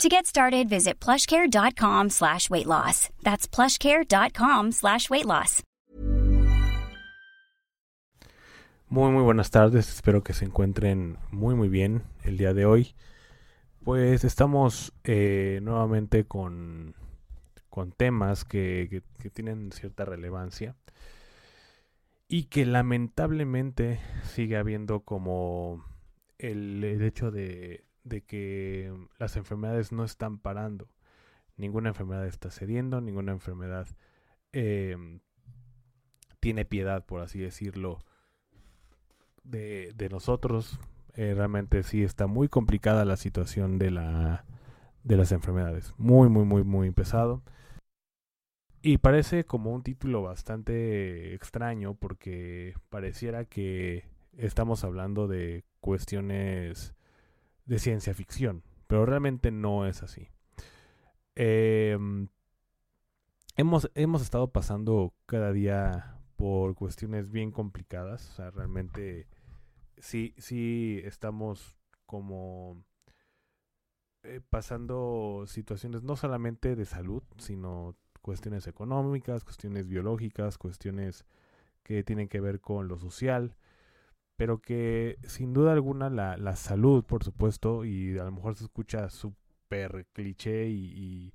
To get started, visit plushcare.com slash weight loss. That's plushcare.com slash weight loss. Muy, muy buenas tardes. Espero que se encuentren muy, muy bien el día de hoy. Pues estamos eh, nuevamente con, con temas que, que, tienen cierta relevancia y que lamentablemente sigue habiendo como el hecho de, de que las enfermedades no están parando. Ninguna enfermedad está cediendo, ninguna enfermedad eh, tiene piedad, por así decirlo, de, de nosotros. Eh, realmente sí está muy complicada la situación de, la, de las enfermedades. Muy, muy, muy, muy pesado. Y parece como un título bastante extraño porque pareciera que estamos hablando de cuestiones de ciencia ficción, pero realmente no es así. Eh, hemos, hemos estado pasando cada día por cuestiones bien complicadas, o sea, realmente sí, sí estamos como eh, pasando situaciones no solamente de salud, sino cuestiones económicas, cuestiones biológicas, cuestiones que tienen que ver con lo social pero que sin duda alguna la, la, salud, por supuesto, y a lo mejor se escucha súper cliché y,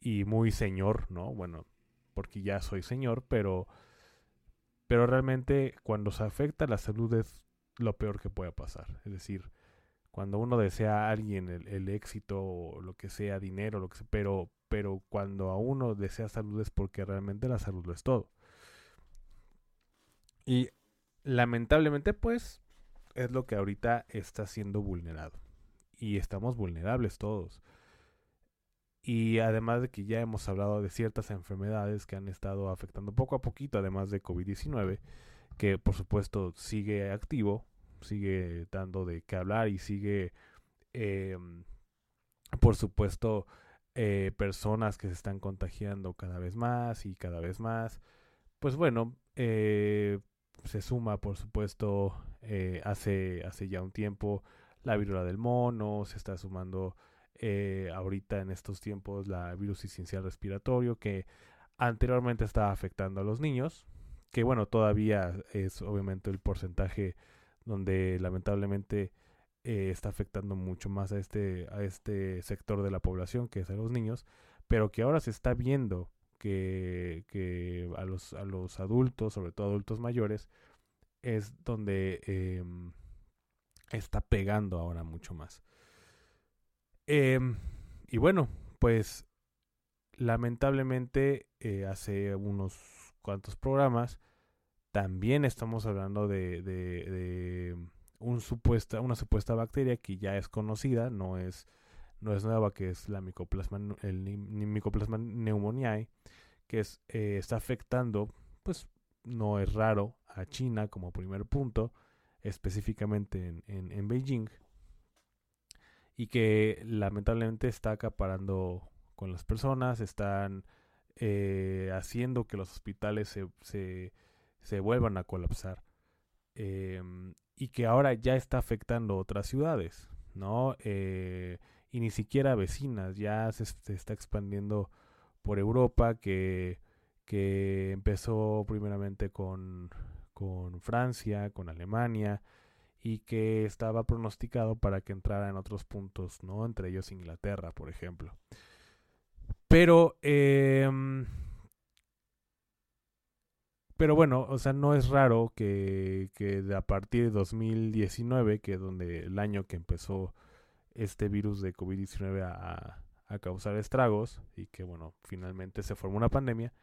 y, muy señor, ¿no? Bueno, porque ya soy señor, pero, pero realmente cuando se afecta la salud es lo peor que puede pasar. Es decir, cuando uno desea a alguien el, el éxito o lo que sea, dinero, lo que sea, pero, pero cuando a uno desea salud es porque realmente la salud lo es todo. Y lamentablemente pues es lo que ahorita está siendo vulnerado. Y estamos vulnerables todos. Y además de que ya hemos hablado de ciertas enfermedades que han estado afectando poco a poquito, además de COVID-19, que por supuesto sigue activo, sigue dando de qué hablar y sigue, eh, por supuesto, eh, personas que se están contagiando cada vez más y cada vez más. Pues bueno, eh, se suma, por supuesto, eh, hace, hace ya un tiempo la viruela del mono, se está sumando eh, ahorita en estos tiempos la virus esencial respiratorio que anteriormente estaba afectando a los niños, que bueno, todavía es obviamente el porcentaje donde lamentablemente eh, está afectando mucho más a este, a este sector de la población, que es a los niños, pero que ahora se está viendo que, a, los, a los adultos, sobre todo adultos mayores, es donde eh, está pegando ahora mucho más. Eh, y bueno, pues lamentablemente eh, hace unos cuantos programas también estamos hablando de, de, de un supuesta, una supuesta bacteria que ya es conocida, no es no es nueva, que es la Mycoplasma, el pneumoniae, que es, eh, está afectando, pues no es raro, a China como primer punto, específicamente en, en, en Beijing, y que lamentablemente está acaparando con las personas, están eh, haciendo que los hospitales se, se, se vuelvan a colapsar. Eh, y que ahora ya está afectando otras ciudades, ¿no? Eh, y ni siquiera vecinas, ya se, está expandiendo por Europa, que, que empezó primeramente con, con Francia, con Alemania, y que estaba pronosticado para que entrara en otros puntos, ¿no? Entre ellos Inglaterra, por ejemplo. Pero, eh, pero bueno, o sea, no es raro que, que a partir de 2019, que es donde el año que empezó este virus de COVID-19 a, causar estragos y que, bueno, finalmente se formó una pandemia,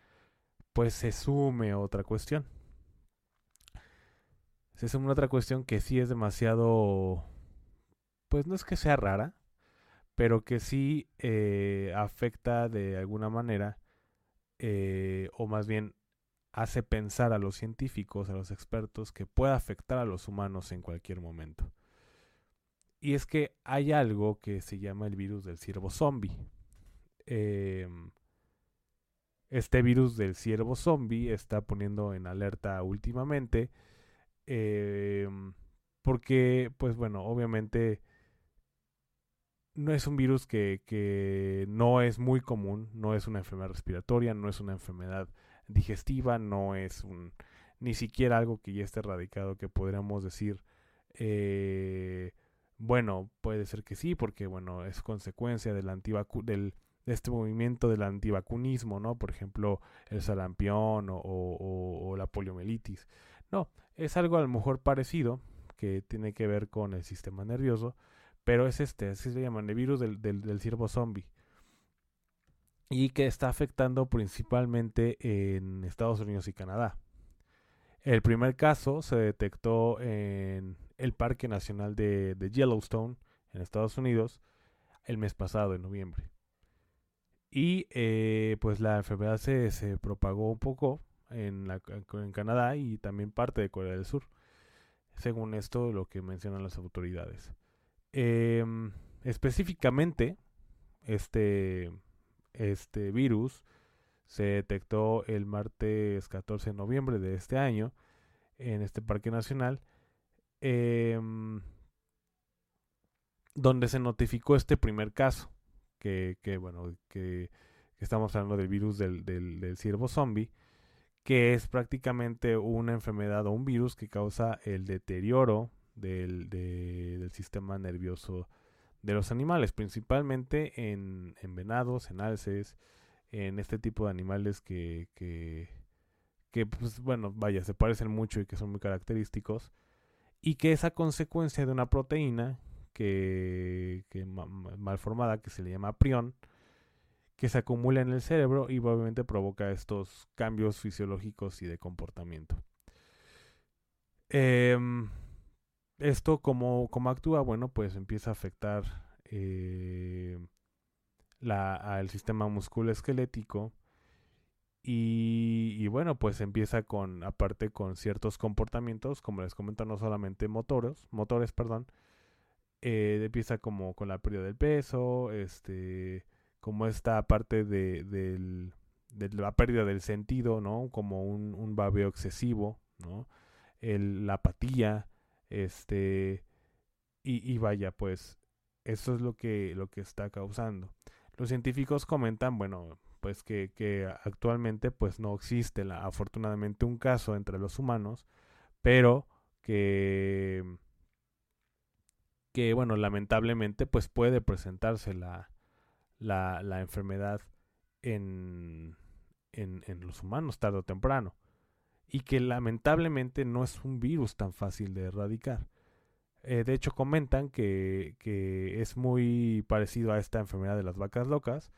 pues se sume otra cuestión. Se sume otra cuestión que sí es demasiado, pues no es que sea rara, pero que sí eh, afecta de alguna manera, eh, o más bien hace pensar a los científicos, a los expertos, que puede afectar a los humanos en cualquier momento. Y es que hay algo que se llama el virus del ciervo zombie. Em, este virus del ciervo zombie está poniendo en alerta últimamente. Em, porque, pues bueno, obviamente no es un virus que, que, no es muy común, no es una enfermedad respiratoria, no es una enfermedad digestiva, no es un ni siquiera algo que ya esté erradicado que podríamos decir eh, bueno, puede ser que sí, porque bueno, es consecuencia del antivacu del de este movimiento del antivacunismo, ¿no? Por ejemplo, el sarampión o, o, la poliomielitis. No, es algo a lo mejor parecido, que tiene que ver con el sistema nervioso, pero es este, así se llama, el virus del, del, del ciervo zombie. Y que está afectando principalmente en Estados Unidos y Canadá. El primer caso se detectó en el Parque Nacional de, Yellowstone, en Estados Unidos, el mes pasado, en noviembre. Y eh, pues la enfermedad se, se, propagó un poco en, la, en Canadá y también parte de Corea del Sur. Según esto, lo que mencionan las autoridades. Em, específicamente, este, este virus se detectó el martes 14 de noviembre de este año en este parque nacional Em, donde se notificó este primer caso, que, bueno, que, estamos hablando del virus del, del, ciervo zombie, que es prácticamente una enfermedad o un virus que causa el deterioro del, del sistema nervioso de los animales, principalmente en, en, venados, en alces, en este tipo de animales que, que, que, pues bueno, vaya, se parecen mucho y que son muy característicos y que esa consecuencia de una proteína que, mal formada que se le llama prión que se acumula en el cerebro y obviamente provoca estos cambios fisiológicos y de comportamiento. Em, esto como, actúa, bueno, pues empieza a afectar eh, al sistema musculoesquelético y, bueno, pues empieza con, aparte con ciertos comportamientos, como les comento, no solamente motores, motores, perdón, eh, empieza como con la pérdida del peso, este, como esta parte de, del, de la pérdida del sentido, ¿no? Como un, un babeo excesivo, ¿no? La apatía, este, y, y vaya, pues, eso es lo que, lo que está causando. Los científicos comentan, bueno, pues que, que actualmente pues no existe la, afortunadamente un caso entre los humanos, pero que que bueno, lamentablemente pues puede presentarse la, la, la enfermedad en, en, en, los humanos tarde o temprano. Y que lamentablemente no es un virus tan fácil de erradicar. Eh, de hecho comentan que, que es muy parecido a esta enfermedad de las vacas locas,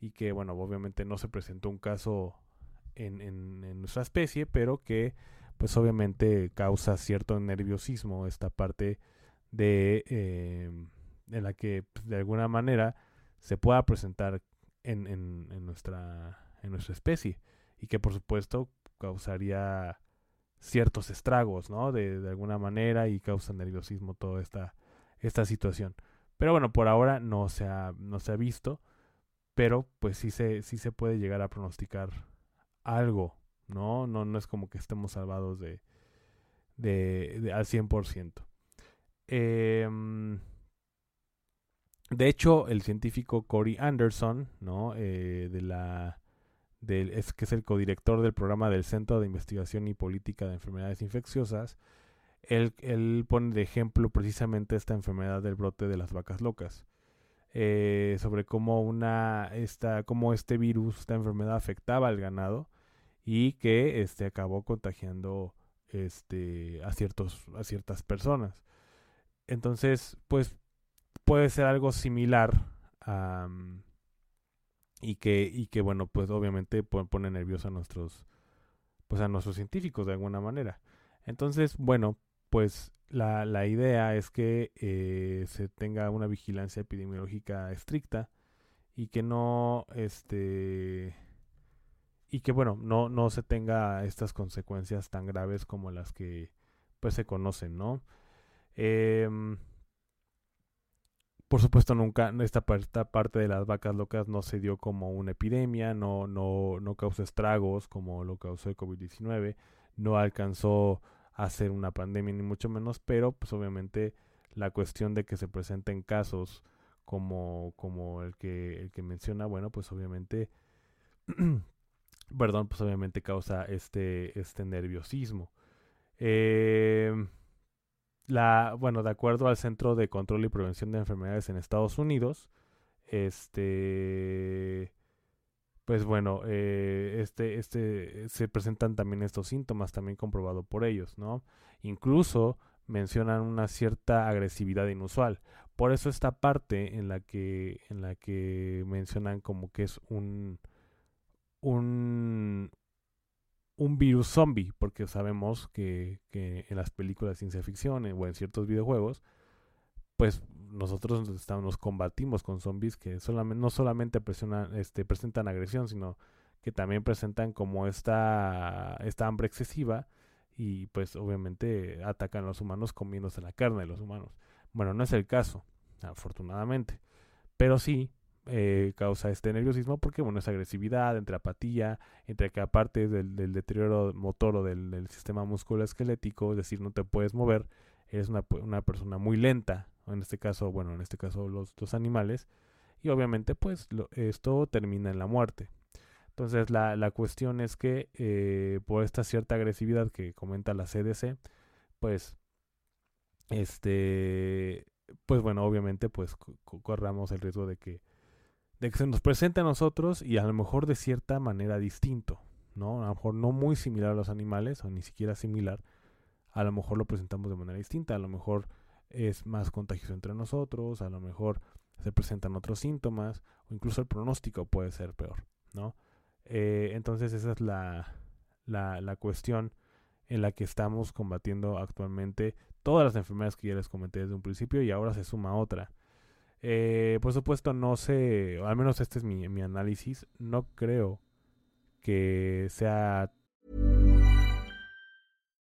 y que, bueno, obviamente no se presentó un caso en, en, nuestra especie, pero que, pues obviamente causa cierto nerviosismo esta parte de eh, en la que pues, de alguna manera se pueda presentar en, en, en, nuestra, en nuestra especie y que por supuesto causaría ciertos estragos, ¿no? De, de, alguna manera y causa nerviosismo toda esta, esta situación. Pero bueno, por ahora no se ha, no se ha visto pero pues sí se, sí se puede llegar a pronosticar algo, ¿no? No, no es como que estemos salvados de, de, al 100%. Em, de hecho, el científico Corey Anderson, ¿no? Eh, de la, es que es el codirector del programa del Centro de Investigación y Política de Enfermedades Infecciosas, él, él pone de ejemplo precisamente esta enfermedad del brote de las vacas locas. Eh, sobre cómo una esta cómo este virus esta enfermedad afectaba al ganado y que este acabó contagiando este a ciertos a ciertas personas. Entonces pues puede ser algo similar y que y que bueno pues obviamente pone nervioso a nuestros pues a nuestros científicos de alguna manera. Entonces bueno pues la, la idea es que eh, se tenga una vigilancia epidemiológica estricta y que no este y que bueno, no, no se tenga estas consecuencias tan graves como las que pues se conocen, ¿no? Em, por supuesto, nunca esta, parte de las vacas locas no se dio como una epidemia, no, no, no causó estragos como lo causó el COVID-19, no alcanzó a ser una pandemia ni mucho menos, pero pues obviamente la cuestión de que se presenten casos como, como el que el que menciona, bueno, pues obviamente perdón, pues obviamente causa este, este nerviosismo. Eh, la, bueno, de acuerdo al Centro de Control y Prevención de Enfermedades en Estados Unidos, este, pues bueno, eh, este, este, se presentan también estos síntomas, también comprobado por ellos, ¿no? Incluso mencionan una cierta agresividad inusual. Por eso esta parte en la que, en la que mencionan como que es un, un, un virus zombie, porque sabemos que, en las películas de ciencia ficción o en ciertos videojuegos, pues nosotros estamos, nos combatimos con zombies que solamente, no solamente este, presentan agresión, sino que también presentan como esta, esta hambre excesiva y pues obviamente atacan a los humanos comiéndose la carne de los humanos. Bueno, no es el caso, afortunadamente, pero sí eh, causa este nerviosismo porque, bueno, es agresividad, entre apatía, entre que aparte del, del deterioro motor o del, del, sistema musculoesquelético, es decir, no te puedes mover, eres una, una persona muy lenta, en este caso, bueno, en este caso los, dos animales, y obviamente pues esto termina en la muerte. Entonces la, la cuestión es que eh, por esta cierta agresividad que comenta la CDC, pues este pues bueno obviamente pues corramos el riesgo de que de que se nos presente a nosotros y a lo mejor de cierta manera distinto, ¿no? A lo mejor no muy similar a los animales o ni siquiera similar, a lo mejor lo presentamos de manera distinta, a lo mejor es más contagioso entre nosotros, a lo mejor se presentan otros síntomas o incluso el pronóstico puede ser peor, ¿no? Eh, entonces esa es la, la, la cuestión en la que estamos combatiendo actualmente todas las enfermedades que ya les comenté desde un principio y ahora se suma otra eh, por supuesto, no sé, al menos este es mi, mi análisis, no creo que sea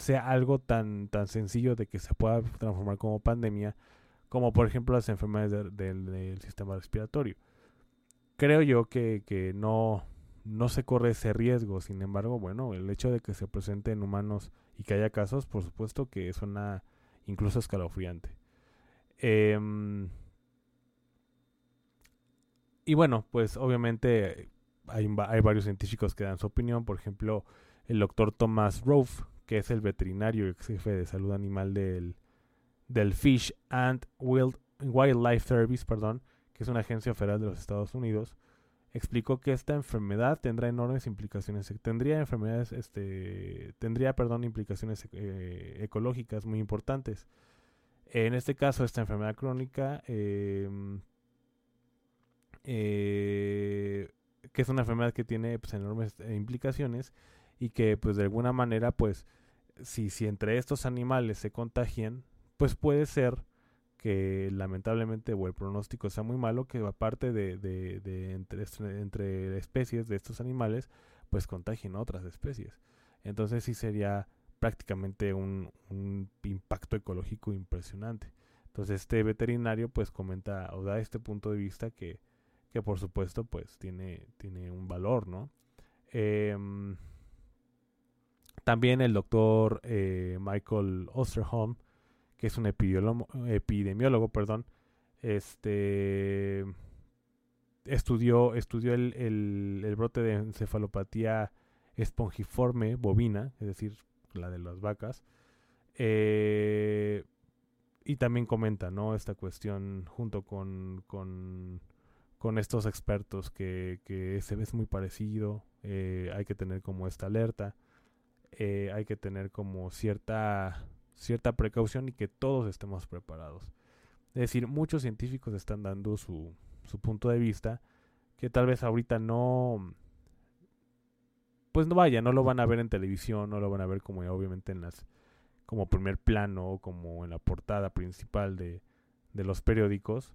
Sea algo tan, tan sencillo de que se pueda transformar como pandemia, como por ejemplo las enfermedades del sistema respiratorio. Creo yo que, que no, no se corre ese riesgo, sin embargo, bueno, el hecho de que se presente en humanos y que haya casos, por supuesto que es una incluso escalofriante. Em, y bueno, pues obviamente hay, hay, varios científicos que dan su opinión, por ejemplo, el doctor Thomas Rove, que es el veterinario y ex jefe de salud animal del, del Fish and Wildlife Service, perdón, que es una agencia federal de los Estados Unidos, explicó que esta enfermedad tendrá enormes implicaciones, tendría enfermedades, este, tendría, perdón, implicaciones eh, ecológicas muy importantes. En este caso, esta enfermedad crónica, em, eh, que es una enfermedad que tiene pues, enormes eh, implicaciones y que pues de alguna manera pues si, si entre estos animales se contagian, pues puede ser que lamentablemente o el pronóstico sea muy malo, que aparte de, de, entre, especies de estos animales, pues contagien otras especies. Entonces sí sería prácticamente un, un impacto ecológico impresionante. Entonces este veterinario pues comenta o da este punto de vista que, que por supuesto pues tiene, tiene un valor, ¿no? Eh, también el doctor eh, Michael Osterholm, que es un epidemiólogo, perdón, este, estudió, estudió el, el, brote de encefalopatía espongiforme bovina, es decir, la de las vacas. Eh, y también comenta, ¿no? Esta cuestión junto con, con, con estos expertos que, que se ve muy parecido, eh, hay que tener como esta alerta, eh, hay que tener como cierta, cierta precaución y que todos estemos preparados. Es decir, muchos científicos están dando su, su punto de vista que tal vez ahorita no pues no vaya, no lo van a ver en televisión, no lo van a ver como obviamente en las como primer plano o como en la portada principal de, de los periódicos,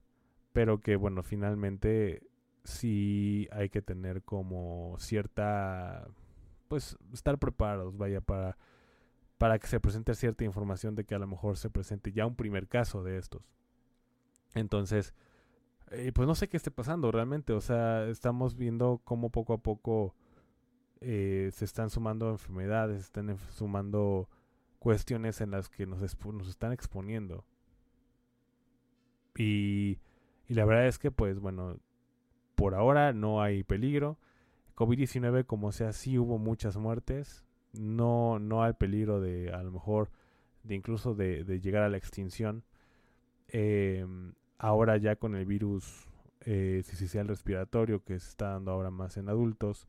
pero que bueno, finalmente sí hay que tener como cierta pues estar preparados, vaya, para para que se presente cierta información de que a lo mejor se presente ya un primer caso de estos. Entonces, eh, pues no sé qué esté pasando realmente, o sea, estamos viendo cómo poco a poco eh, se están sumando enfermedades, se están sumando cuestiones en las que nos, nos están exponiendo. Y, y la verdad es que, pues bueno, por ahora no hay peligro. COVID-19, como sea, sí hubo muchas muertes. No, no hay peligro de, a lo mejor, de incluso de, llegar a la extinción. Eh, ahora ya con el virus eh, respiratorio que se está dando ahora más en adultos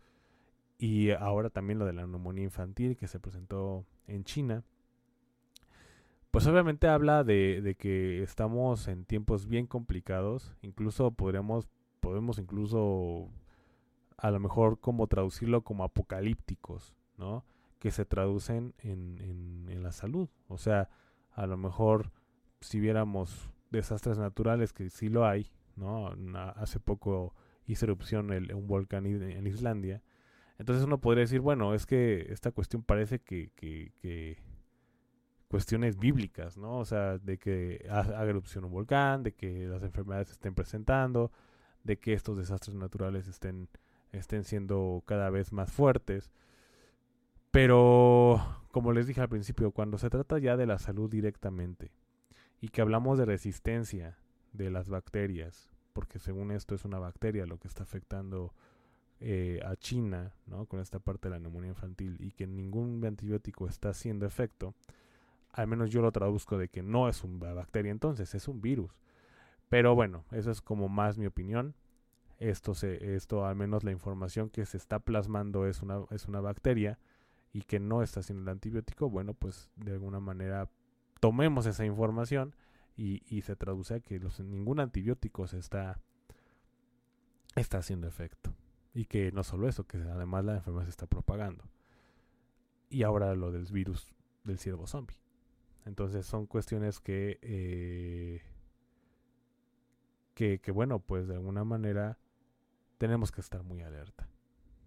y ahora también lo de la neumonía infantil que se presentó en China, pues obviamente habla de que estamos en tiempos bien complicados, incluso podríamos, podemos incluso a lo mejor como traducirlo como apocalípticos, ¿no? Que se traducen en, en, la salud. O sea, a lo mejor si viéramos desastres naturales, que sí lo hay, ¿no? hace poco hizo erupción el, un volcán en Islandia. Entonces uno podría decir, bueno, es que esta cuestión parece que, que, que cuestiones bíblicas, ¿no? O sea, de que haga erupción un volcán, de que las enfermedades se estén presentando, de que estos desastres naturales estén, estén siendo cada vez más fuertes. Pero, como les dije al principio, cuando se trata ya de la salud directamente, y que hablamos de resistencia de las bacterias, porque según esto es una bacteria lo que está afectando eh, a China, ¿no? Con esta parte de la neumonía infantil y que ningún antibiótico está haciendo efecto, al menos yo lo traduzco de que no es una bacteria entonces, es un virus. Pero bueno, eso es como más mi opinión. Esto, se, esto al menos la información que se está plasmando es una, es una bacteria y que no está haciendo el antibiótico, bueno, pues de alguna manera tomemos esa información y, y se traduce a que los, ningún antibiótico se está, está haciendo efecto. Y que no solo eso, que además la enfermedad se está propagando. Y ahora lo del virus del ciervo zombie. Entonces son cuestiones que, eh, que, que, bueno, pues de alguna manera tenemos que estar muy alerta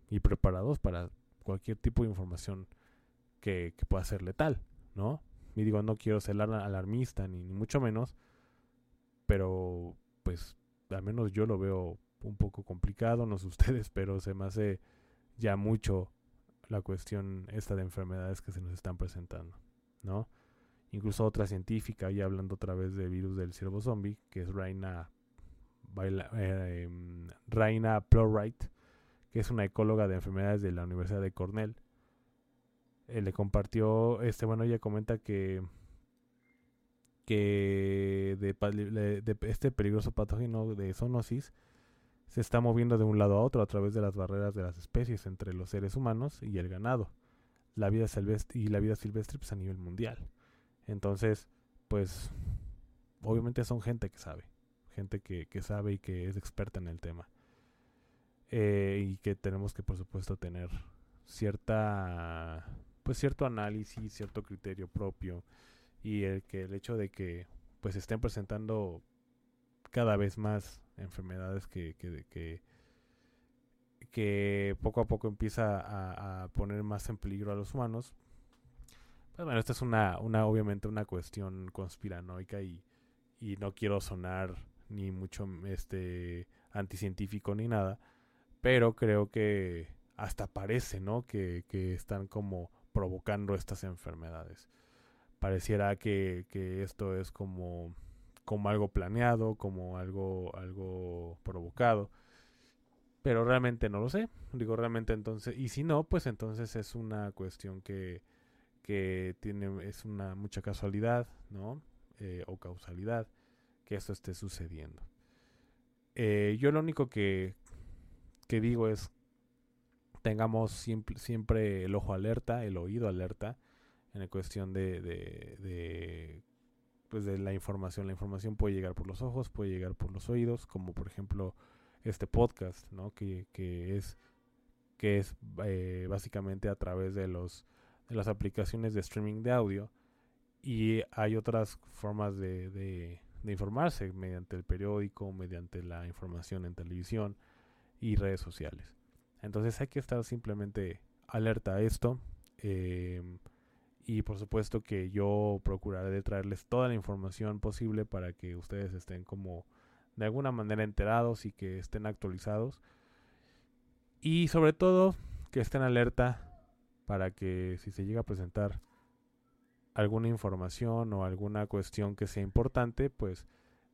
y preparados para cualquier tipo de información que, pueda ser letal, ¿no? Y digo, no quiero ser alarmista ni, mucho menos, pero pues al menos yo lo veo un poco complicado, no sé ustedes, pero se me hace ya mucho la cuestión esta de enfermedades que se nos están presentando, ¿no? Incluso otra científica, ya hablando otra vez del virus del ciervo zombie, que es Raina, eh, em, Raina Plowright, que es una ecóloga de enfermedades de la Universidad de Cornell, eh, le compartió, este, bueno, ella comenta que que de, este peligroso patógeno de zoonosis se está moviendo de un lado a otro a través de las barreras de las especies entre los seres humanos y el ganado, la vida silvestre y la vida silvestre pues, a nivel mundial. Entonces, pues, obviamente son gente que sabe, gente que, que sabe y que es experta en el tema. Eh, y que tenemos que, por supuesto, tener cierta pues cierto análisis, cierto criterio propio y el que el hecho de que pues estén presentando cada vez más enfermedades que, que, que, poco a poco empieza a, poner más en peligro a los humanos. Pues bueno, esta es una, una obviamente una cuestión conspiranoica y, y no quiero sonar ni mucho este anticientífico ni nada, pero creo que hasta parece, ¿no? Que, que están como provocando estas enfermedades. Pareciera que, que esto es como, como algo planeado, como algo, algo provocado. pero realmente no lo sé. Digo, realmente entonces, y si no, pues entonces es una cuestión que, que tiene, es una mucha casualidad, ¿no? Eh, o causalidad que esto esté sucediendo. Eh, yo lo único que, que digo es tengamos siempre, siempre el ojo alerta, el oído alerta en la cuestión de, de, pues de la información. La información puede llegar por los ojos, puede llegar por los oídos, como por ejemplo este podcast, ¿no? Que, que es, que es eh, básicamente a través de, los, de las aplicaciones de streaming de audio. Y hay otras formas de, de informarse mediante el periódico, mediante la información en televisión y redes sociales. Entonces hay que estar simplemente alerta a esto. Em, y por supuesto que yo procuraré traerles toda la información posible para que ustedes estén como de alguna manera enterados y que estén actualizados. Y sobre todo que estén alerta para que si se llega a presentar alguna información o alguna cuestión que sea importante, pues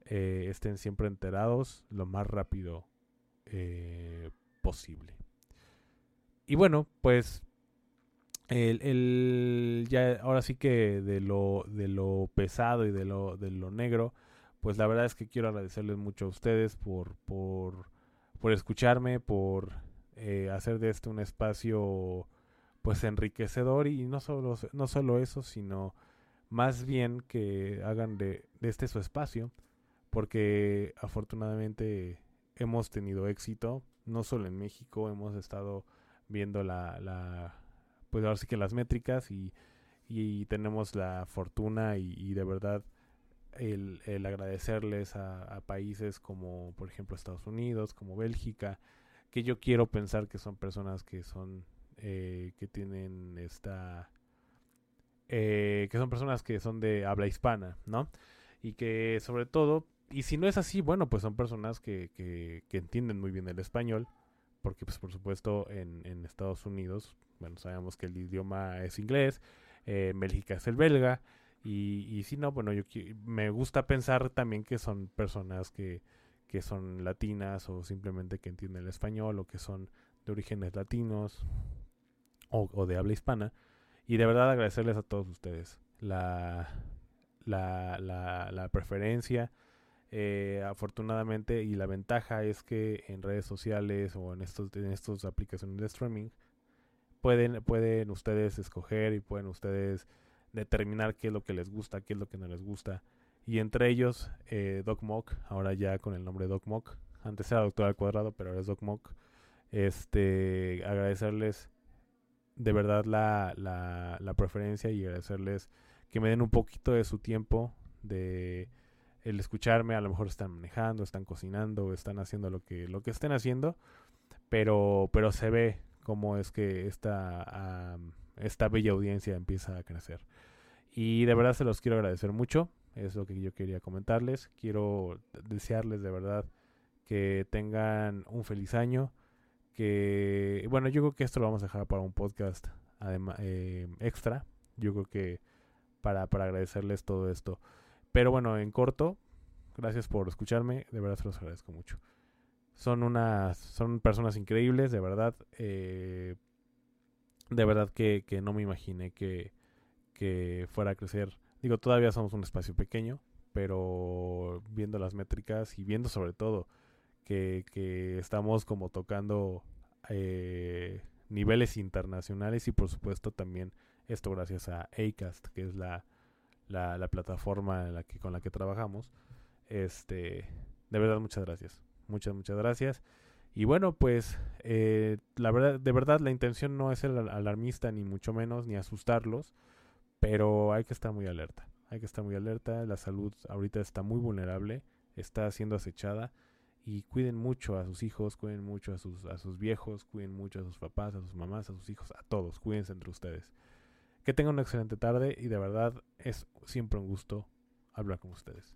eh, estén siempre enterados lo más rápido eh, posible. Y bueno, pues el, el, ya ahora sí que de lo, de lo pesado y de lo, de lo negro, pues la verdad es que quiero agradecerles mucho a ustedes por, por, por escucharme, por eh, hacer de esto un espacio pues enriquecedor y no solo, no solo eso, sino más bien que hagan de, de este su espacio, porque afortunadamente hemos tenido éxito, no solo en México, hemos estado viendo la, la pues ahora sí que las métricas y, y tenemos la fortuna y, de verdad el, el agradecerles a, países como por ejemplo Estados Unidos, como Bélgica, que yo quiero pensar que son personas que son eh, que tienen esta eh, que son personas que son de habla hispana, ¿no? Y que sobre todo, y si no es así, bueno, pues son personas que, que, que entienden muy bien el español porque pues por supuesto en, en Estados Unidos, bueno, sabemos que el idioma es inglés, eh, en Bélgica es el belga, y, y si no, bueno, yo me gusta pensar también que son personas que, que son latinas o simplemente que entienden el español o que son de orígenes latinos o, de habla hispana. Y de verdad agradecerles a todos ustedes la, la, la, preferencia, eh, afortunadamente, y la ventaja es que en redes sociales o en estos en estas aplicaciones de streaming pueden pueden ustedes escoger y pueden ustedes determinar qué es lo que les gusta, qué es lo que no les gusta. Y entre ellos, eh, DocMock, ahora ya con el nombre DocMock. Antes era Doctor al Cuadrado, pero ahora es DocMock. Este, agradecerles de verdad la, la, la preferencia y agradecerles que me den un poquito de su tiempo de el escucharme, a lo mejor están manejando, están cocinando, están haciendo lo que, lo que estén haciendo, pero, pero se ve cómo es que esta, esta bella audiencia empieza a crecer. Y de verdad se los quiero agradecer mucho, es lo que yo quería comentarles, quiero desearles de verdad que tengan un feliz año, que, bueno, yo creo que esto lo vamos a dejar para un podcast además, eh, extra, yo creo que para, para agradecerles todo esto. Pero bueno, en corto, gracias por escucharme, de verdad se los agradezco mucho. Son unas, son personas increíbles, de verdad. Eh, de verdad que, que, no me imaginé que, que fuera a crecer. Digo, todavía somos un espacio pequeño, pero viendo las métricas y viendo sobre todo que, que estamos como tocando eh, niveles internacionales y por supuesto también esto gracias a ACAST, que es la, la, la plataforma en la que, con la que trabajamos. Este, de verdad, muchas gracias. Muchas, muchas gracias. Y bueno, pues eh, la verdad, de verdad la intención no es ser alarmista ni mucho menos, ni asustarlos, pero hay que estar muy alerta. Hay que estar muy alerta. La salud ahorita está muy vulnerable, está siendo acechada y cuiden mucho a sus hijos, cuiden mucho a sus, a sus viejos, cuiden mucho a sus papás, a sus mamás, a sus hijos, a todos. Cuídense entre ustedes. Que tengan una excelente tarde y de verdad es siempre un gusto hablar con ustedes.